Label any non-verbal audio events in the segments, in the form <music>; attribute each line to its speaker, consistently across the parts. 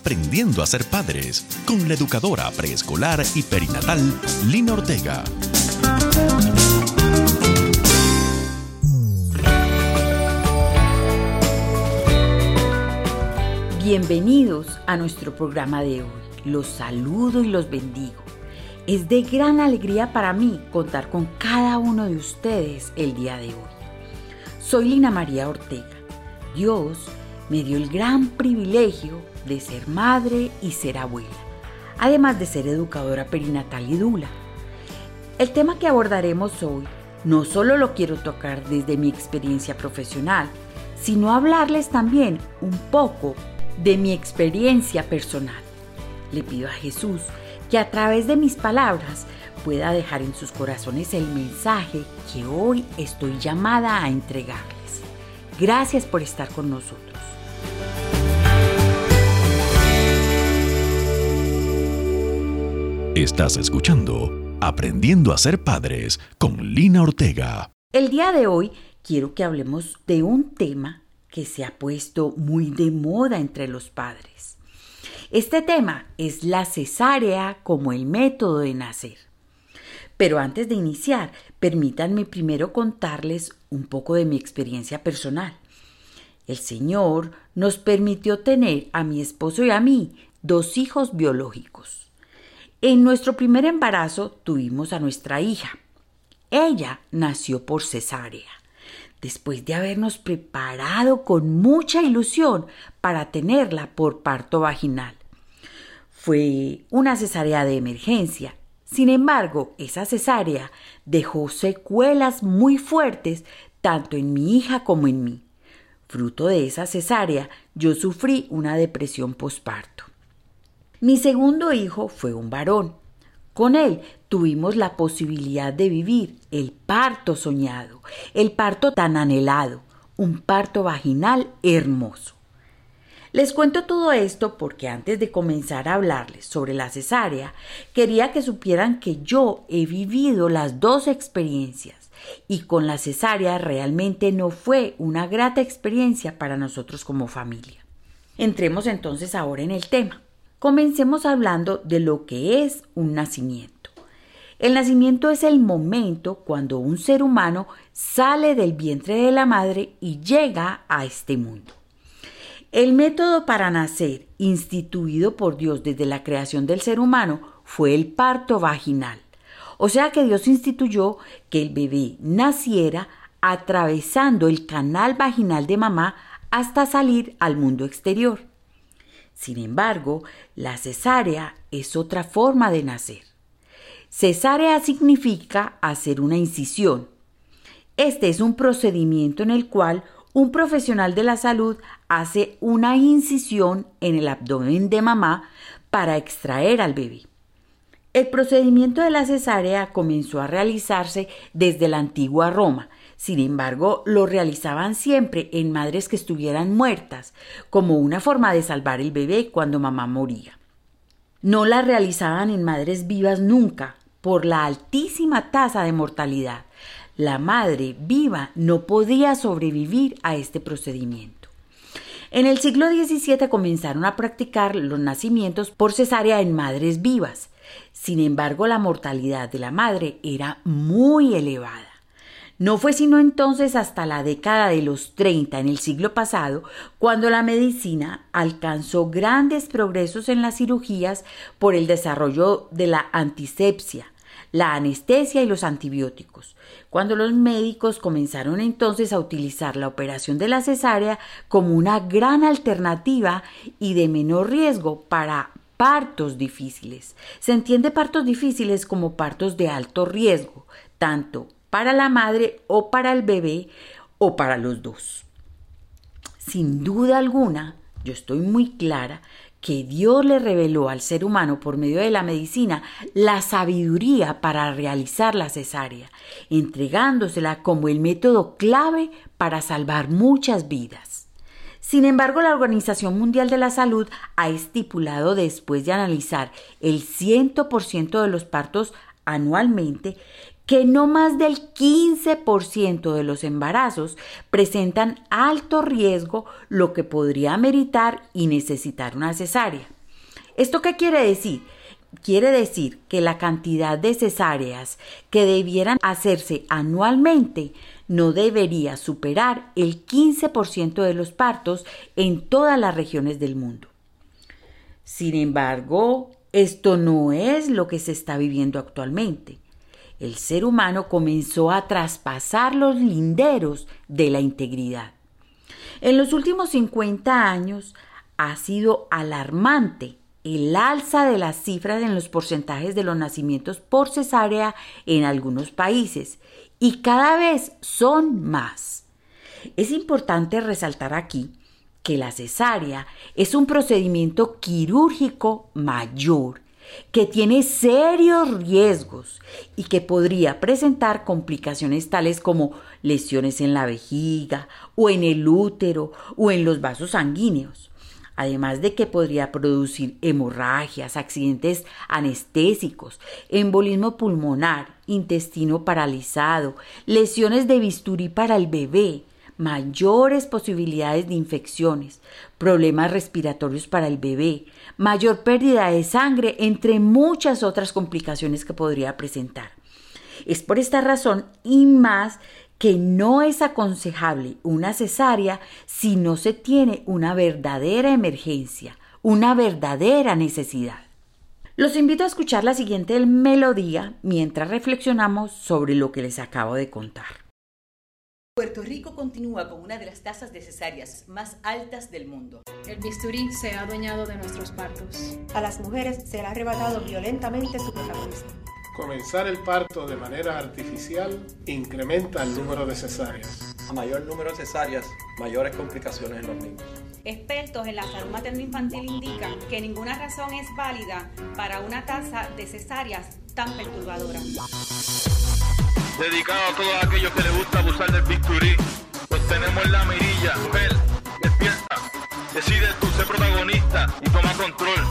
Speaker 1: Aprendiendo a ser padres con la educadora preescolar y perinatal Lina Ortega.
Speaker 2: Bienvenidos a nuestro programa de hoy. Los saludo y los bendigo. Es de gran alegría para mí contar con cada uno de ustedes el día de hoy. Soy Lina María Ortega. Dios me dio el gran privilegio de ser madre y ser abuela, además de ser educadora perinatal y dula. El tema que abordaremos hoy no solo lo quiero tocar desde mi experiencia profesional, sino hablarles también un poco de mi experiencia personal. Le pido a Jesús que a través de mis palabras pueda dejar en sus corazones el mensaje que hoy estoy llamada a entregarles. Gracias por estar con nosotros.
Speaker 1: Estás escuchando Aprendiendo a ser padres con Lina Ortega.
Speaker 2: El día de hoy quiero que hablemos de un tema que se ha puesto muy de moda entre los padres. Este tema es la cesárea como el método de nacer. Pero antes de iniciar, permítanme primero contarles un poco de mi experiencia personal. El Señor nos permitió tener a mi esposo y a mí dos hijos biológicos. En nuestro primer embarazo tuvimos a nuestra hija. Ella nació por cesárea, después de habernos preparado con mucha ilusión para tenerla por parto vaginal. Fue una cesárea de emergencia. Sin embargo, esa cesárea dejó secuelas muy fuertes tanto en mi hija como en mí. Fruto de esa cesárea, yo sufrí una depresión posparto. Mi segundo hijo fue un varón. Con él tuvimos la posibilidad de vivir el parto soñado, el parto tan anhelado, un parto vaginal hermoso. Les cuento todo esto porque antes de comenzar a hablarles sobre la cesárea, quería que supieran que yo he vivido las dos experiencias y con la cesárea realmente no fue una grata experiencia para nosotros como familia. Entremos entonces ahora en el tema. Comencemos hablando de lo que es un nacimiento. El nacimiento es el momento cuando un ser humano sale del vientre de la madre y llega a este mundo. El método para nacer, instituido por Dios desde la creación del ser humano, fue el parto vaginal. O sea que Dios instituyó que el bebé naciera atravesando el canal vaginal de mamá hasta salir al mundo exterior. Sin embargo, la cesárea es otra forma de nacer. Cesárea significa hacer una incisión. Este es un procedimiento en el cual un profesional de la salud hace una incisión en el abdomen de mamá para extraer al bebé. El procedimiento de la cesárea comenzó a realizarse desde la antigua Roma sin embargo, lo realizaban siempre en madres que estuvieran muertas, como una forma de salvar el bebé cuando mamá moría. No la realizaban en madres vivas nunca, por la altísima tasa de mortalidad. La madre viva no podía sobrevivir a este procedimiento. En el siglo XVII comenzaron a practicar los nacimientos por cesárea en madres vivas. Sin embargo, la mortalidad de la madre era muy elevada. No fue sino entonces hasta la década de los 30 en el siglo pasado cuando la medicina alcanzó grandes progresos en las cirugías por el desarrollo de la antisepsia, la anestesia y los antibióticos, cuando los médicos comenzaron entonces a utilizar la operación de la cesárea como una gran alternativa y de menor riesgo para partos difíciles. Se entiende partos difíciles como partos de alto riesgo, tanto para la madre o para el bebé o para los dos. Sin duda alguna, yo estoy muy clara que Dios le reveló al ser humano por medio de la medicina la sabiduría para realizar la cesárea, entregándosela como el método clave para salvar muchas vidas. Sin embargo, la Organización Mundial de la Salud ha estipulado después de analizar el 100% de los partos anualmente que no más del 15% de los embarazos presentan alto riesgo, lo que podría meritar y necesitar una cesárea. ¿Esto qué quiere decir? Quiere decir que la cantidad de cesáreas que debieran hacerse anualmente no debería superar el 15% de los partos en todas las regiones del mundo. Sin embargo, esto no es lo que se está viviendo actualmente. El ser humano comenzó a traspasar los linderos de la integridad. En los últimos 50 años ha sido alarmante el alza de las cifras en los porcentajes de los nacimientos por cesárea en algunos países y cada vez son más. Es importante resaltar aquí que la cesárea es un procedimiento quirúrgico mayor que tiene serios riesgos y que podría presentar complicaciones tales como lesiones en la vejiga o en el útero o en los vasos sanguíneos. Además de que podría producir hemorragias, accidentes anestésicos, embolismo pulmonar, intestino paralizado, lesiones de bisturí para el bebé, mayores posibilidades de infecciones, problemas respiratorios para el bebé, mayor pérdida de sangre, entre muchas otras complicaciones que podría presentar. Es por esta razón y más que no es aconsejable una cesárea si no se tiene una verdadera emergencia, una verdadera necesidad. Los invito a escuchar la siguiente melodía mientras reflexionamos sobre lo que les acabo de contar.
Speaker 3: Puerto Rico continúa con una de las tasas de cesáreas más altas del mundo.
Speaker 4: El bisturí se ha adueñado de nuestros partos.
Speaker 5: A las mujeres se le ha arrebatado violentamente su protagonismo.
Speaker 6: Comenzar el parto de manera artificial incrementa el número de cesáreas.
Speaker 7: A mayor número de cesáreas, mayores complicaciones en los niños.
Speaker 8: Expertos en la salud materno-infantil indican que ninguna razón es válida para una tasa de cesáreas tan perturbadora.
Speaker 9: Dedicado a todos aquellos que les gusta abusar del bisturí, pues tenemos la mirilla. Mujer, despierta, decide tú ser protagonista y toma control.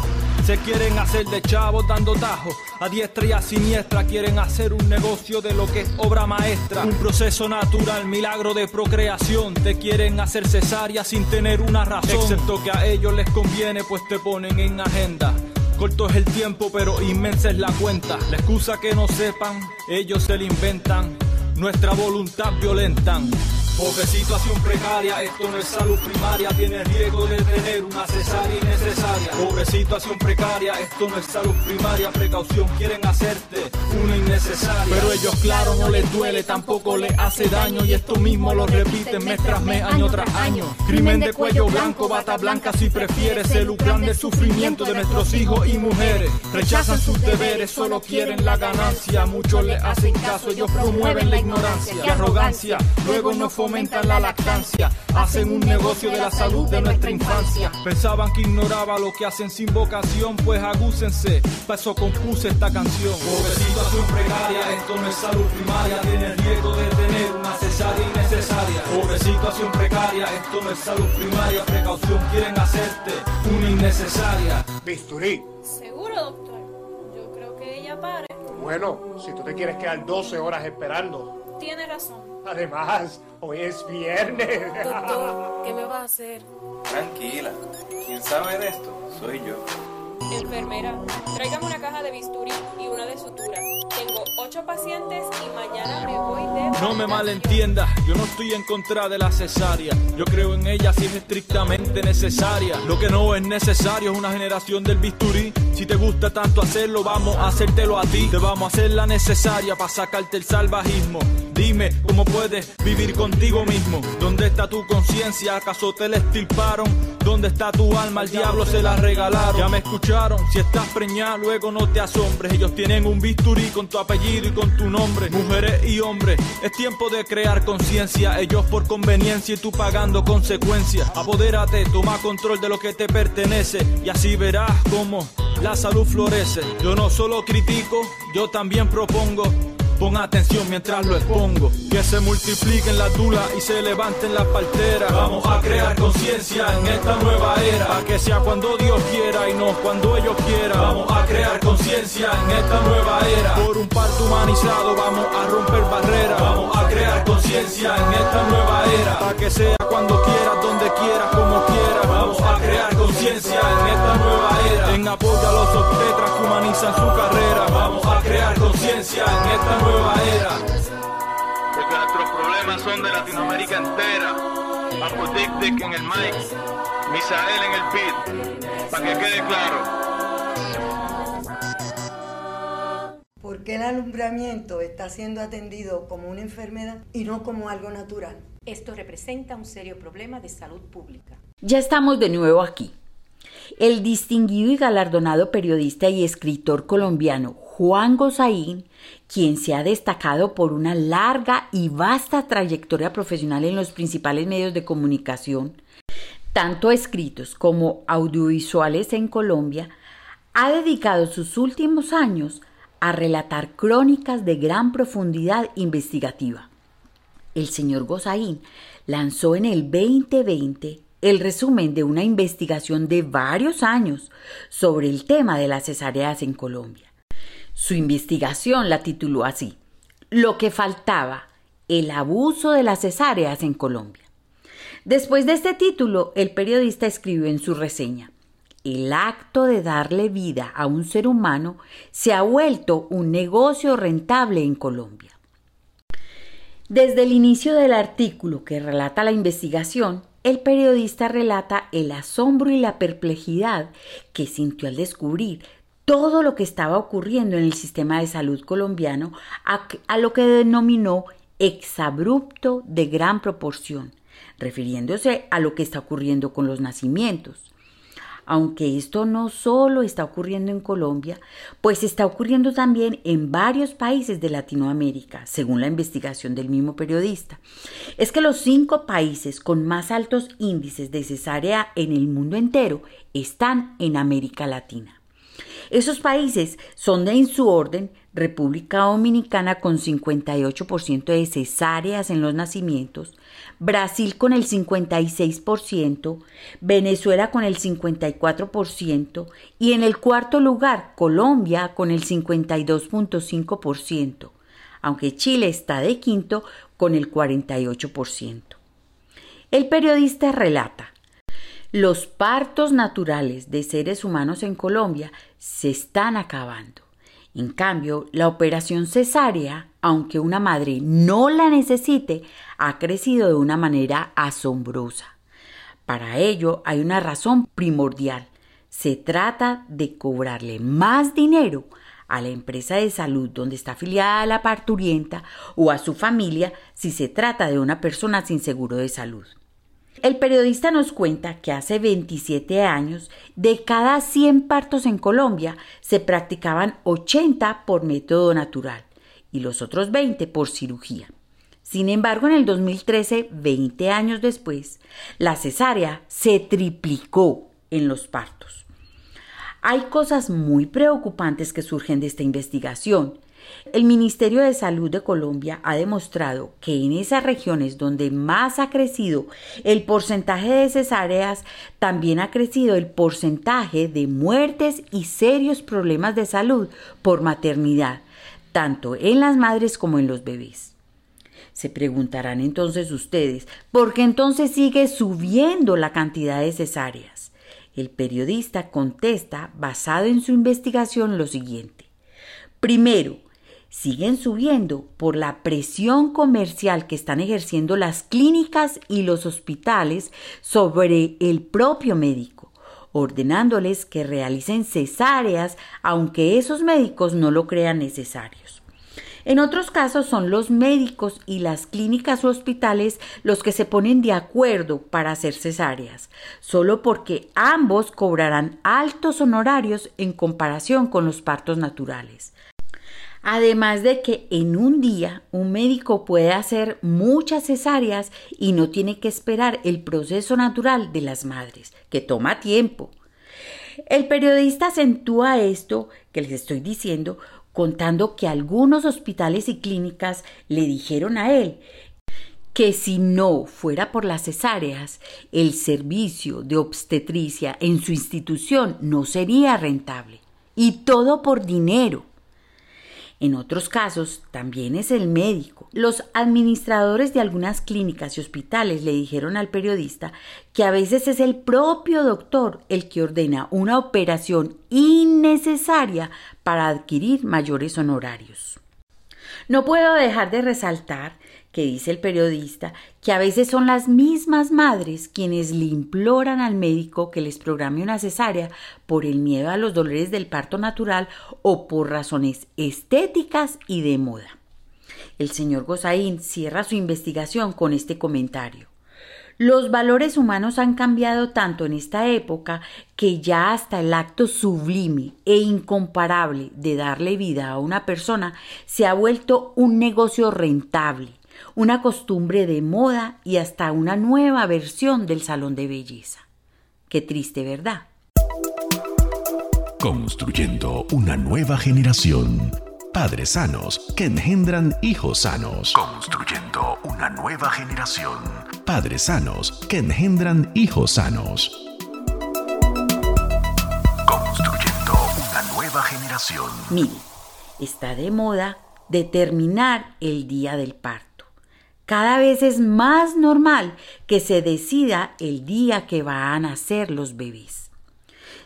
Speaker 10: Se quieren hacer de chavos dando tajo, a diestra y a siniestra quieren hacer un negocio de lo que es obra maestra. Un proceso natural, milagro de procreación. Te quieren hacer cesárea sin tener una razón. Excepto que a ellos les conviene, pues te ponen en agenda. Corto es el tiempo, pero inmensa es la cuenta. La excusa que no sepan, ellos se la inventan. Nuestra voluntad violentan. Pobre situación precaria, esto no es salud primaria, tiene riesgo de tener una cesárea innecesaria. Pobre situación precaria, esto no es salud primaria, precaución quieren hacerte una innecesaria. Pero ellos claro no les duele, tampoco les hace daño y esto mismo lo repiten mes tras mes, año tras año. Crimen de cuello blanco, bata blanca si prefieres, se lucran del sufrimiento de nuestros hijos y mujeres. Rechazan sus deberes, solo quieren la ganancia, muchos le hacen caso, ellos promueven la ignorancia y arrogancia, luego no fomentan la lactancia, hacen un negocio de la salud de nuestra infancia. Pensaban que ignoraba lo que hacen sin vocación, pues agúcense, para eso compuse esta canción. Pobre situación precaria, esto no es salud primaria, tiene riesgo de tener una cesárea innecesaria. Pobre situación precaria, esto no es salud primaria, precaución quieren hacerte una innecesaria.
Speaker 6: Bisturí.
Speaker 4: ¿Seguro, doctor? Yo creo que ella pare.
Speaker 6: Bueno, si tú te quieres quedar 12 horas esperando.
Speaker 4: Tiene razón.
Speaker 6: Además, hoy es viernes. <laughs>
Speaker 5: Doctor, ¿qué me va a hacer?
Speaker 7: Tranquila, ¿quién sabe de esto? Soy yo.
Speaker 4: Enfermera, tráigame una caja de bisturí y una de sutura. Tengo ocho pacientes y mañana me voy de...
Speaker 10: No me malentiendas, yo no estoy en contra de la cesárea. Yo creo en ella si es estrictamente necesaria. Lo que no es necesario es una generación del bisturí. Si te gusta tanto hacerlo, vamos a hacértelo a ti. Te vamos a hacer la necesaria para sacarte el salvajismo. Dime cómo puedes vivir contigo mismo. ¿Dónde está tu conciencia? ¿Acaso te la estirparon? ¿Dónde está tu alma? Al diablo se la regalaron. Ya me escucharon. Si estás preñada, luego no te asombres. Ellos tienen un bisturí con tu apellido y con tu nombre. Mujeres y hombres, es tiempo de crear conciencia. Ellos por conveniencia y tú pagando consecuencias. Apodérate, toma control de lo que te pertenece. Y así verás cómo la salud florece. Yo no solo critico, yo también propongo Pon atención mientras lo expongo. Que se multipliquen las dulas y se levanten las parteras. Vamos a crear conciencia en esta nueva era. A que sea cuando Dios quiera y no cuando ellos quieran. Vamos a crear conciencia en esta nueva era. Por un parto humanizado vamos a romper barreras. Vamos a crear conciencia en esta nueva era. A que sea cuando quieras, donde quieras, como quieras. Vamos a crear conciencia en esta nueva era. En apoyo a los obstetras que humanizan su carrera. Vamos a crear conciencia en esta nueva era.
Speaker 9: Porque nuestros problemas son de Latinoamérica entera. Apodictic en el mic, Misael en el beat. Para que quede claro.
Speaker 11: ¿Por qué el alumbramiento está siendo atendido como una enfermedad y no como algo natural?
Speaker 3: Esto representa un serio problema de salud pública.
Speaker 2: Ya estamos de nuevo aquí. El distinguido y galardonado periodista y escritor colombiano Juan Gozaín, quien se ha destacado por una larga y vasta trayectoria profesional en los principales medios de comunicación, tanto escritos como audiovisuales en Colombia, ha dedicado sus últimos años a relatar crónicas de gran profundidad investigativa. El señor Gozaín lanzó en el 2020 el resumen de una investigación de varios años sobre el tema de las cesáreas en Colombia. Su investigación la tituló así, Lo que faltaba, el abuso de las cesáreas en Colombia. Después de este título, el periodista escribió en su reseña, el acto de darle vida a un ser humano se ha vuelto un negocio rentable en Colombia. Desde el inicio del artículo que relata la investigación, el periodista relata el asombro y la perplejidad que sintió al descubrir todo lo que estaba ocurriendo en el sistema de salud colombiano a, lo que denominó exabrupto de gran proporción, refiriéndose a lo que está ocurriendo con los nacimientos aunque esto no solo está ocurriendo en Colombia, pues está ocurriendo también en varios países de Latinoamérica, según la investigación del mismo periodista. Es que los cinco países con más altos índices de cesárea en el mundo entero están en América Latina. Esos países son de en su orden República Dominicana con 58% de cesáreas en los nacimientos, Brasil con el 56%, Venezuela con el 54% y en el cuarto lugar Colombia con el 52.5%, aunque Chile está de quinto con el 48%. El periodista relata, los partos naturales de seres humanos en Colombia se están acabando. En cambio, la operación cesárea, aunque una madre no la necesite, ha crecido de una manera asombrosa. Para ello hay una razón primordial. Se trata de cobrarle más dinero a la empresa de salud donde está afiliada la parturienta o a su familia si se trata de una persona sin seguro de salud. El periodista nos cuenta que hace 27 años, de cada 100 partos en Colombia, se practicaban 80 por método natural y los otros 20 por cirugía. Sin embargo, en el 2013, 20 años después, la cesárea se triplicó en los partos. Hay cosas muy preocupantes que surgen de esta investigación el Ministerio de Salud de Colombia ha demostrado que en esas regiones donde más ha crecido el porcentaje de cesáreas, también ha crecido el porcentaje de muertes y serios problemas de salud por maternidad, tanto en las madres como en los bebés. Se preguntarán entonces ustedes, ¿por qué entonces sigue subiendo la cantidad de cesáreas? El periodista contesta, basado en su investigación, lo siguiente. Primero, siguen subiendo por la presión comercial que están ejerciendo las clínicas y los hospitales sobre el propio médico, ordenándoles que realicen cesáreas aunque esos médicos no lo crean necesarios. En otros casos son los médicos y las clínicas o hospitales los que se ponen de acuerdo para hacer cesáreas, solo porque ambos cobrarán altos honorarios en comparación con los partos naturales. Además de que en un día un médico puede hacer muchas cesáreas y no tiene que esperar el proceso natural de las madres, que toma tiempo. El periodista acentúa esto que les estoy diciendo contando que algunos hospitales y clínicas le dijeron a él que si no fuera por las cesáreas, el servicio de obstetricia en su institución no sería rentable. Y todo por dinero. En otros casos, también es el médico. Los administradores de algunas clínicas y hospitales le dijeron al periodista que a veces es el propio doctor el que ordena una operación innecesaria para adquirir mayores honorarios. No puedo dejar de resaltar que dice el periodista que a veces son las mismas madres quienes le imploran al médico que les programe una cesárea por el miedo a los dolores del parto natural o por razones estéticas y de moda. El señor Gozaín cierra su investigación con este comentario. Los valores humanos han cambiado tanto en esta época que ya hasta el acto sublime e incomparable de darle vida a una persona se ha vuelto un negocio rentable una costumbre de moda y hasta una nueva versión del salón de belleza. Qué triste, ¿verdad?
Speaker 1: Construyendo una nueva generación. Padres sanos que engendran hijos sanos. Construyendo una nueva generación. Padres sanos que engendran hijos sanos. Construyendo una nueva generación.
Speaker 2: Mire, está de moda determinar el día del parto cada vez es más normal que se decida el día que van a nacer los bebés.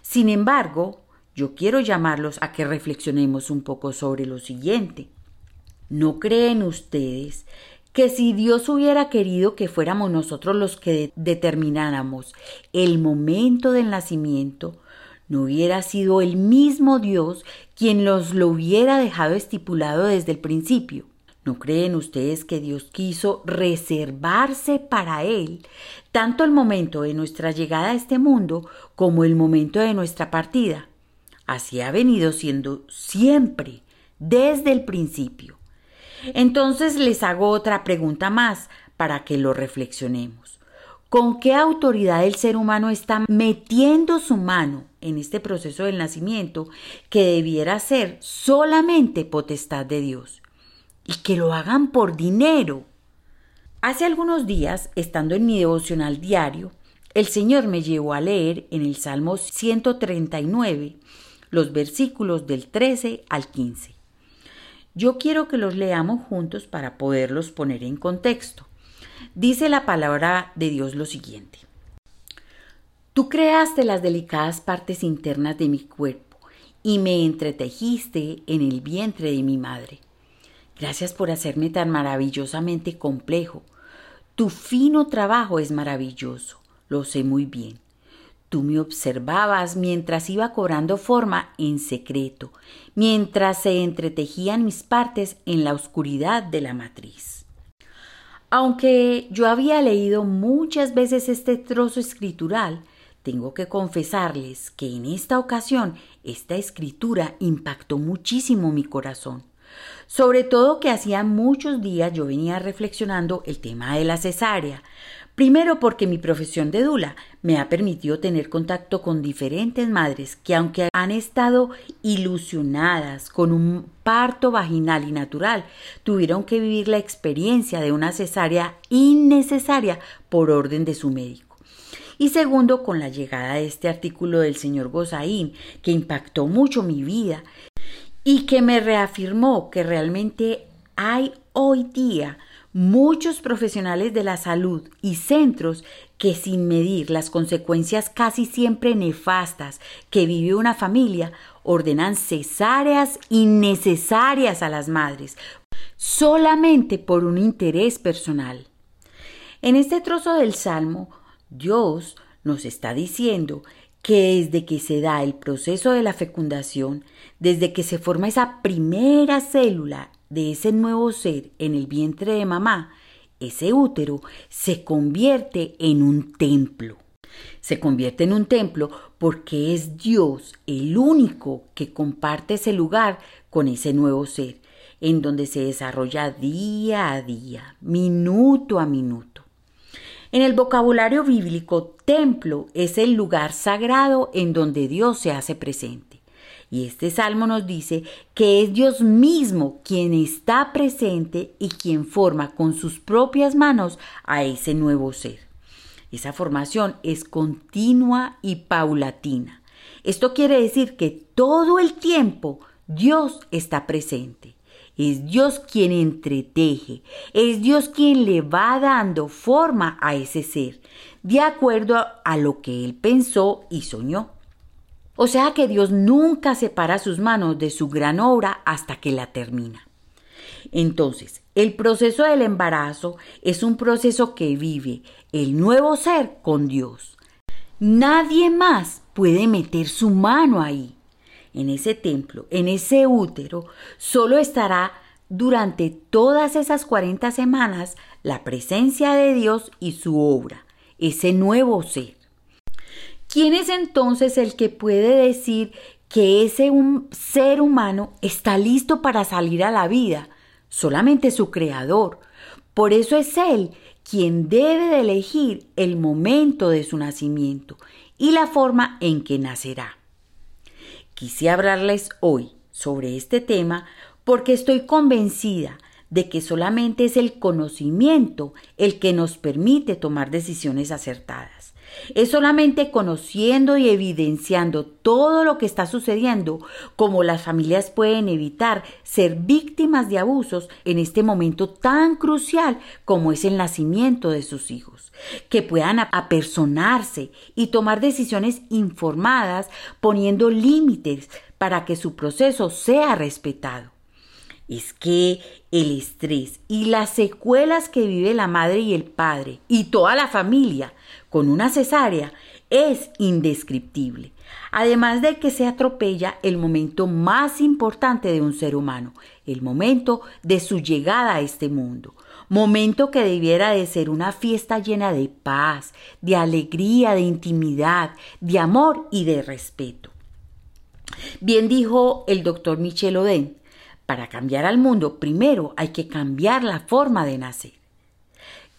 Speaker 2: Sin embargo, yo quiero llamarlos a que reflexionemos un poco sobre lo siguiente. ¿No creen ustedes que si Dios hubiera querido que fuéramos nosotros los que determináramos el momento del nacimiento, no hubiera sido el mismo Dios quien los lo hubiera dejado estipulado desde el principio? ¿No creen ustedes que Dios quiso reservarse para Él tanto el momento de nuestra llegada a este mundo como el momento de nuestra partida? Así ha venido siendo siempre, desde el principio. Entonces les hago otra pregunta más para que lo reflexionemos. ¿Con qué autoridad el ser humano está metiendo su mano en este proceso del nacimiento que debiera ser solamente potestad de Dios? Y que lo hagan por dinero. Hace algunos días, estando en mi devocional diario, el Señor me llevó a leer en el Salmo 139 los versículos del 13 al 15. Yo quiero que los leamos juntos para poderlos poner en contexto. Dice la palabra de Dios lo siguiente. Tú creaste las delicadas partes internas de mi cuerpo y me entretejiste en el vientre de mi madre. Gracias por hacerme tan maravillosamente complejo. Tu fino trabajo es maravilloso, lo sé muy bien. Tú me observabas mientras iba cobrando forma en secreto, mientras se entretejían mis partes en la oscuridad de la matriz. Aunque yo había leído muchas veces este trozo escritural, tengo que confesarles que en esta ocasión esta escritura impactó muchísimo mi corazón. Sobre todo que hacía muchos días yo venía reflexionando el tema de la cesárea. Primero porque mi profesión de dula me ha permitido tener contacto con diferentes madres que aunque han estado ilusionadas con un parto vaginal y natural, tuvieron que vivir la experiencia de una cesárea innecesaria por orden de su médico. Y segundo, con la llegada de este artículo del señor Gozaín, que impactó mucho mi vida y que me reafirmó que realmente hay hoy día muchos profesionales de la salud y centros que sin medir las consecuencias casi siempre nefastas que vive una familia, ordenan cesáreas innecesarias a las madres, solamente por un interés personal. En este trozo del Salmo, Dios nos está diciendo que desde que se da el proceso de la fecundación, desde que se forma esa primera célula de ese nuevo ser en el vientre de mamá, ese útero se convierte en un templo. Se convierte en un templo porque es Dios el único que comparte ese lugar con ese nuevo ser, en donde se desarrolla día a día, minuto a minuto. En el vocabulario bíblico, templo es el lugar sagrado en donde Dios se hace presente. Y este salmo nos dice que es Dios mismo quien está presente y quien forma con sus propias manos a ese nuevo ser. Esa formación es continua y paulatina. Esto quiere decir que todo el tiempo Dios está presente. Es Dios quien entreteje, es Dios quien le va dando forma a ese ser, de acuerdo a lo que él pensó y soñó. O sea que Dios nunca separa sus manos de su gran obra hasta que la termina. Entonces, el proceso del embarazo es un proceso que vive el nuevo ser con Dios. Nadie más puede meter su mano ahí en ese templo, en ese útero, solo estará durante todas esas 40 semanas la presencia de Dios y su obra, ese nuevo ser. ¿Quién es entonces el que puede decir que ese un ser humano está listo para salir a la vida? Solamente su creador. Por eso es Él quien debe de elegir el momento de su nacimiento y la forma en que nacerá. Quise hablarles hoy sobre este tema porque estoy convencida de que solamente es el conocimiento el que nos permite tomar decisiones acertadas. Es solamente conociendo y evidenciando todo lo que está sucediendo como las familias pueden evitar ser víctimas de abusos en este momento tan crucial como es el nacimiento de sus hijos, que puedan apersonarse y tomar decisiones informadas poniendo límites para que su proceso sea respetado. Es que el estrés y las secuelas que vive la madre y el padre y toda la familia con una cesárea es indescriptible. Además de que se atropella el momento más importante de un ser humano, el momento de su llegada a este mundo, momento que debiera de ser una fiesta llena de paz, de alegría, de intimidad, de amor y de respeto. Bien dijo el doctor Michel Oden, para cambiar al mundo, primero hay que cambiar la forma de nacer.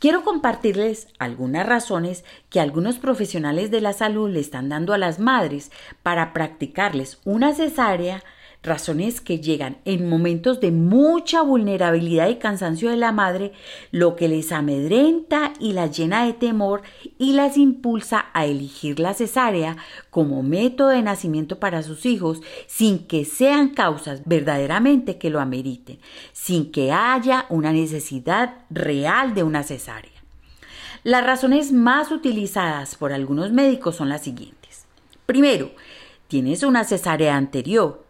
Speaker 2: Quiero compartirles algunas razones que algunos profesionales de la salud le están dando a las madres para practicarles una cesárea razones que llegan en momentos de mucha vulnerabilidad y cansancio de la madre, lo que les amedrenta y las llena de temor y las impulsa a elegir la cesárea como método de nacimiento para sus hijos sin que sean causas verdaderamente que lo ameriten, sin que haya una necesidad real de una cesárea. Las razones más utilizadas por algunos médicos son las siguientes. Primero, tienes una cesárea anterior,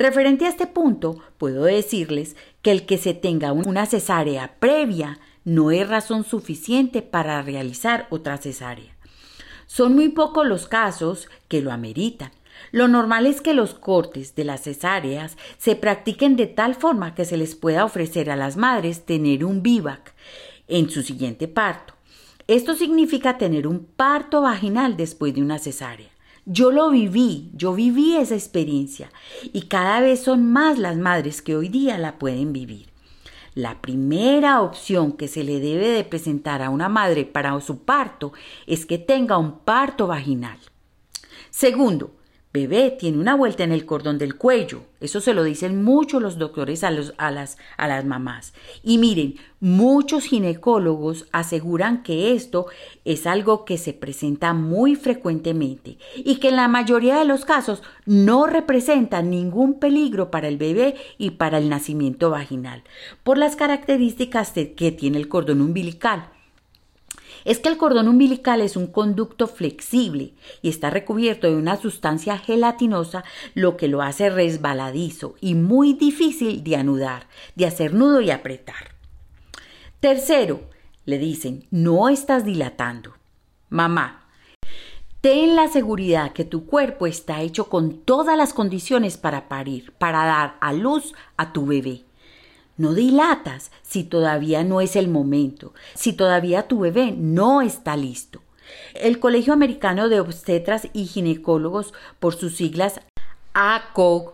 Speaker 2: Referente a este punto, puedo decirles que el que se tenga una cesárea previa no es razón suficiente para realizar otra cesárea. Son muy pocos los casos que lo ameritan. Lo normal es que los cortes de las cesáreas se practiquen de tal forma que se les pueda ofrecer a las madres tener un vivac en su siguiente parto. Esto significa tener un parto vaginal después de una cesárea. Yo lo viví, yo viví esa experiencia y cada vez son más las madres que hoy día la pueden vivir. La primera opción que se le debe de presentar a una madre para su parto es que tenga un parto vaginal. Segundo, Bebé tiene una vuelta en el cordón del cuello. Eso se lo dicen muchos los doctores a, los, a, las, a las mamás. Y miren, muchos ginecólogos aseguran que esto es algo que se presenta muy frecuentemente y que en la mayoría de los casos no representa ningún peligro para el bebé y para el nacimiento vaginal, por las características que tiene el cordón umbilical es que el cordón umbilical es un conducto flexible y está recubierto de una sustancia gelatinosa, lo que lo hace resbaladizo y muy difícil de anudar, de hacer nudo y apretar. Tercero, le dicen, no estás dilatando. Mamá, ten la seguridad que tu cuerpo está hecho con todas las condiciones para parir, para dar a luz a tu bebé. No dilatas si todavía no es el momento, si todavía tu bebé no está listo. El Colegio Americano de Obstetras y Ginecólogos, por sus siglas ACOG,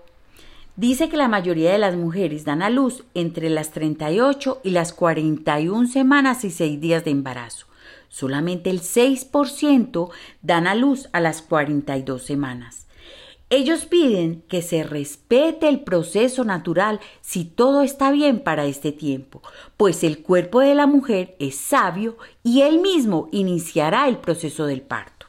Speaker 2: dice que la mayoría de las mujeres dan a luz entre las 38 y las 41 semanas y 6 días de embarazo. Solamente el 6% dan a luz a las 42 semanas. Ellos piden que se respete el proceso natural si todo está bien para este tiempo, pues el cuerpo de la mujer es sabio y él mismo iniciará el proceso del parto.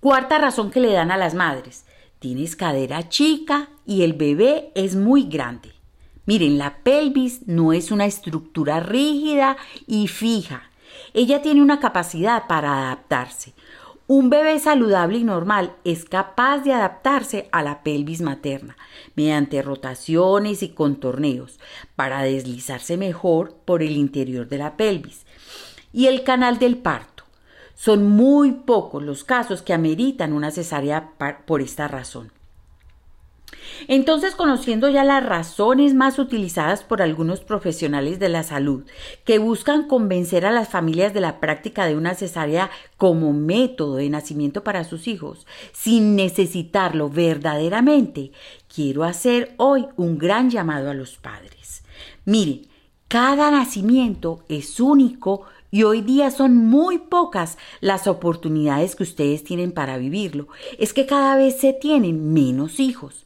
Speaker 2: Cuarta razón que le dan a las madres. Tienes cadera chica y el bebé es muy grande. Miren, la pelvis no es una estructura rígida y fija. Ella tiene una capacidad para adaptarse. Un bebé saludable y normal es capaz de adaptarse a la pelvis materna mediante rotaciones y contorneos para deslizarse mejor por el interior de la pelvis. Y el canal del parto. Son muy pocos los casos que ameritan una cesárea por esta razón. Entonces, conociendo ya las razones más utilizadas por algunos profesionales de la salud que buscan convencer a las familias de la práctica de una cesárea como método de nacimiento para sus hijos, sin necesitarlo verdaderamente, quiero hacer hoy un gran llamado a los padres. Miren, cada nacimiento es único y hoy día son muy pocas las oportunidades que ustedes tienen para vivirlo. Es que cada vez se tienen menos hijos.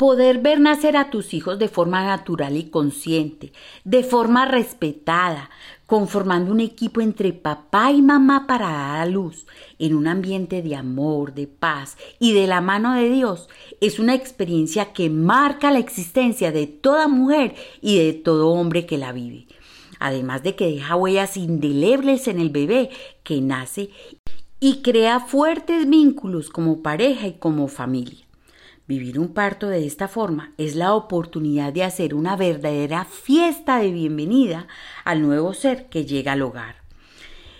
Speaker 2: Poder ver nacer a tus hijos de forma natural y consciente, de forma respetada, conformando un equipo entre papá y mamá para dar a luz, en un ambiente de amor, de paz y de la mano de Dios, es una experiencia que marca la existencia de toda mujer y de todo hombre que la vive. Además de que deja huellas indelebles en el bebé que nace y crea fuertes vínculos como pareja y como familia. Vivir un parto de esta forma es la oportunidad de hacer una verdadera fiesta de bienvenida al nuevo ser que llega al hogar.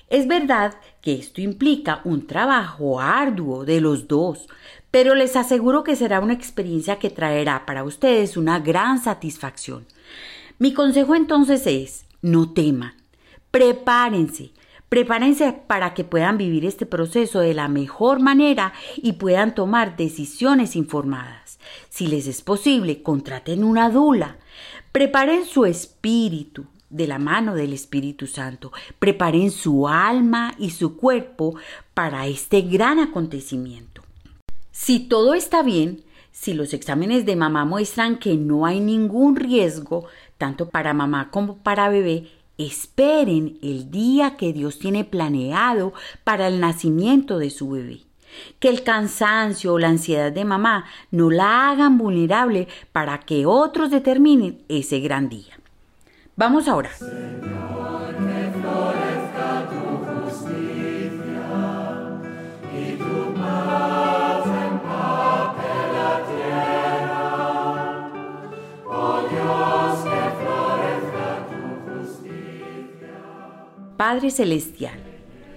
Speaker 2: Es verdad que esto implica un trabajo arduo de los dos, pero les aseguro que será una experiencia que traerá para ustedes una gran satisfacción. Mi consejo entonces es, no teman, prepárense, Prepárense para que puedan vivir este proceso de la mejor manera y puedan tomar decisiones informadas. Si les es posible, contraten una dula. Preparen su espíritu de la mano del Espíritu Santo. Preparen su alma y su cuerpo para este gran acontecimiento. Si todo está bien, si los exámenes de mamá muestran que no hay ningún riesgo, tanto para mamá como para bebé, Esperen el día que Dios tiene planeado para el nacimiento de su bebé. Que el cansancio o la ansiedad de mamá no la hagan vulnerable para que otros determinen ese gran día. Vamos ahora. Padre Celestial,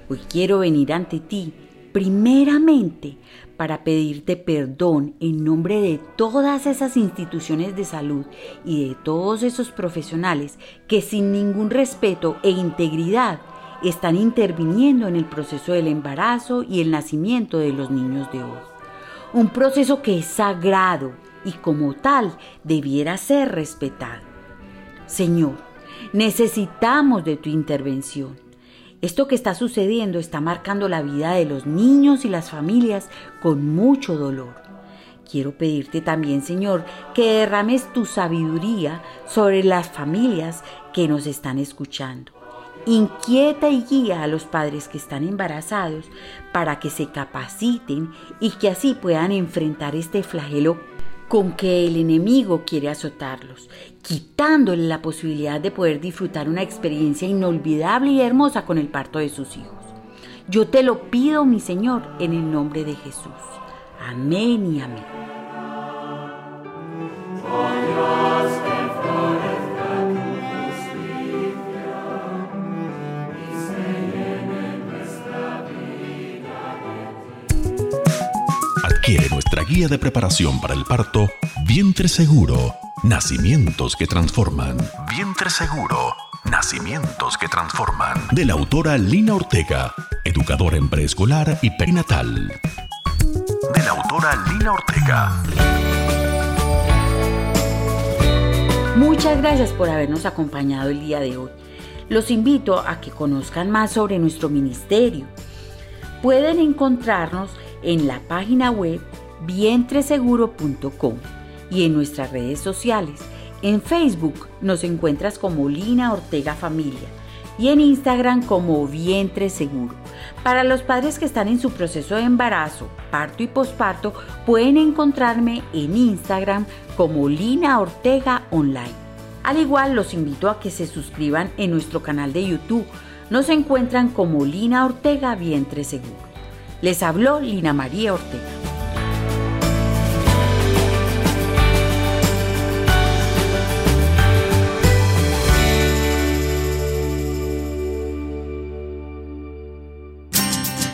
Speaker 2: hoy quiero venir ante ti primeramente para pedirte perdón en nombre de todas esas instituciones de salud y de todos esos profesionales que sin ningún respeto e integridad están interviniendo en el proceso del embarazo y el nacimiento de los niños de hoy. Un proceso que es sagrado y como tal debiera ser respetado. Señor, Necesitamos de tu intervención. Esto que está sucediendo está marcando la vida de los niños y las familias con mucho dolor. Quiero pedirte también, Señor, que derrames tu sabiduría sobre las familias que nos están escuchando. Inquieta y guía a los padres que están embarazados para que se capaciten y que así puedan enfrentar este flagelo con que el enemigo quiere azotarlos, quitándole la posibilidad de poder disfrutar una experiencia inolvidable y hermosa con el parto de sus hijos. Yo te lo pido, mi Señor, en el nombre de Jesús. Amén y amén.
Speaker 1: Guía de preparación para el parto, Vientre Seguro, Nacimientos que Transforman. Vientre Seguro, Nacimientos que Transforman. De la autora Lina Ortega, educadora en preescolar y perinatal. De la autora Lina Ortega.
Speaker 2: Muchas gracias por habernos acompañado el día de hoy. Los invito a que conozcan más sobre nuestro ministerio. Pueden encontrarnos en la página web vientreseguro.com y en nuestras redes sociales. En Facebook nos encuentras como Lina Ortega Familia y en Instagram como Vientre Seguro. Para los padres que están en su proceso de embarazo, parto y posparto, pueden encontrarme en Instagram como Lina Ortega Online. Al igual los invito a que se suscriban en nuestro canal de YouTube. Nos encuentran como Lina Ortega Vientre Seguro. Les habló Lina María Ortega.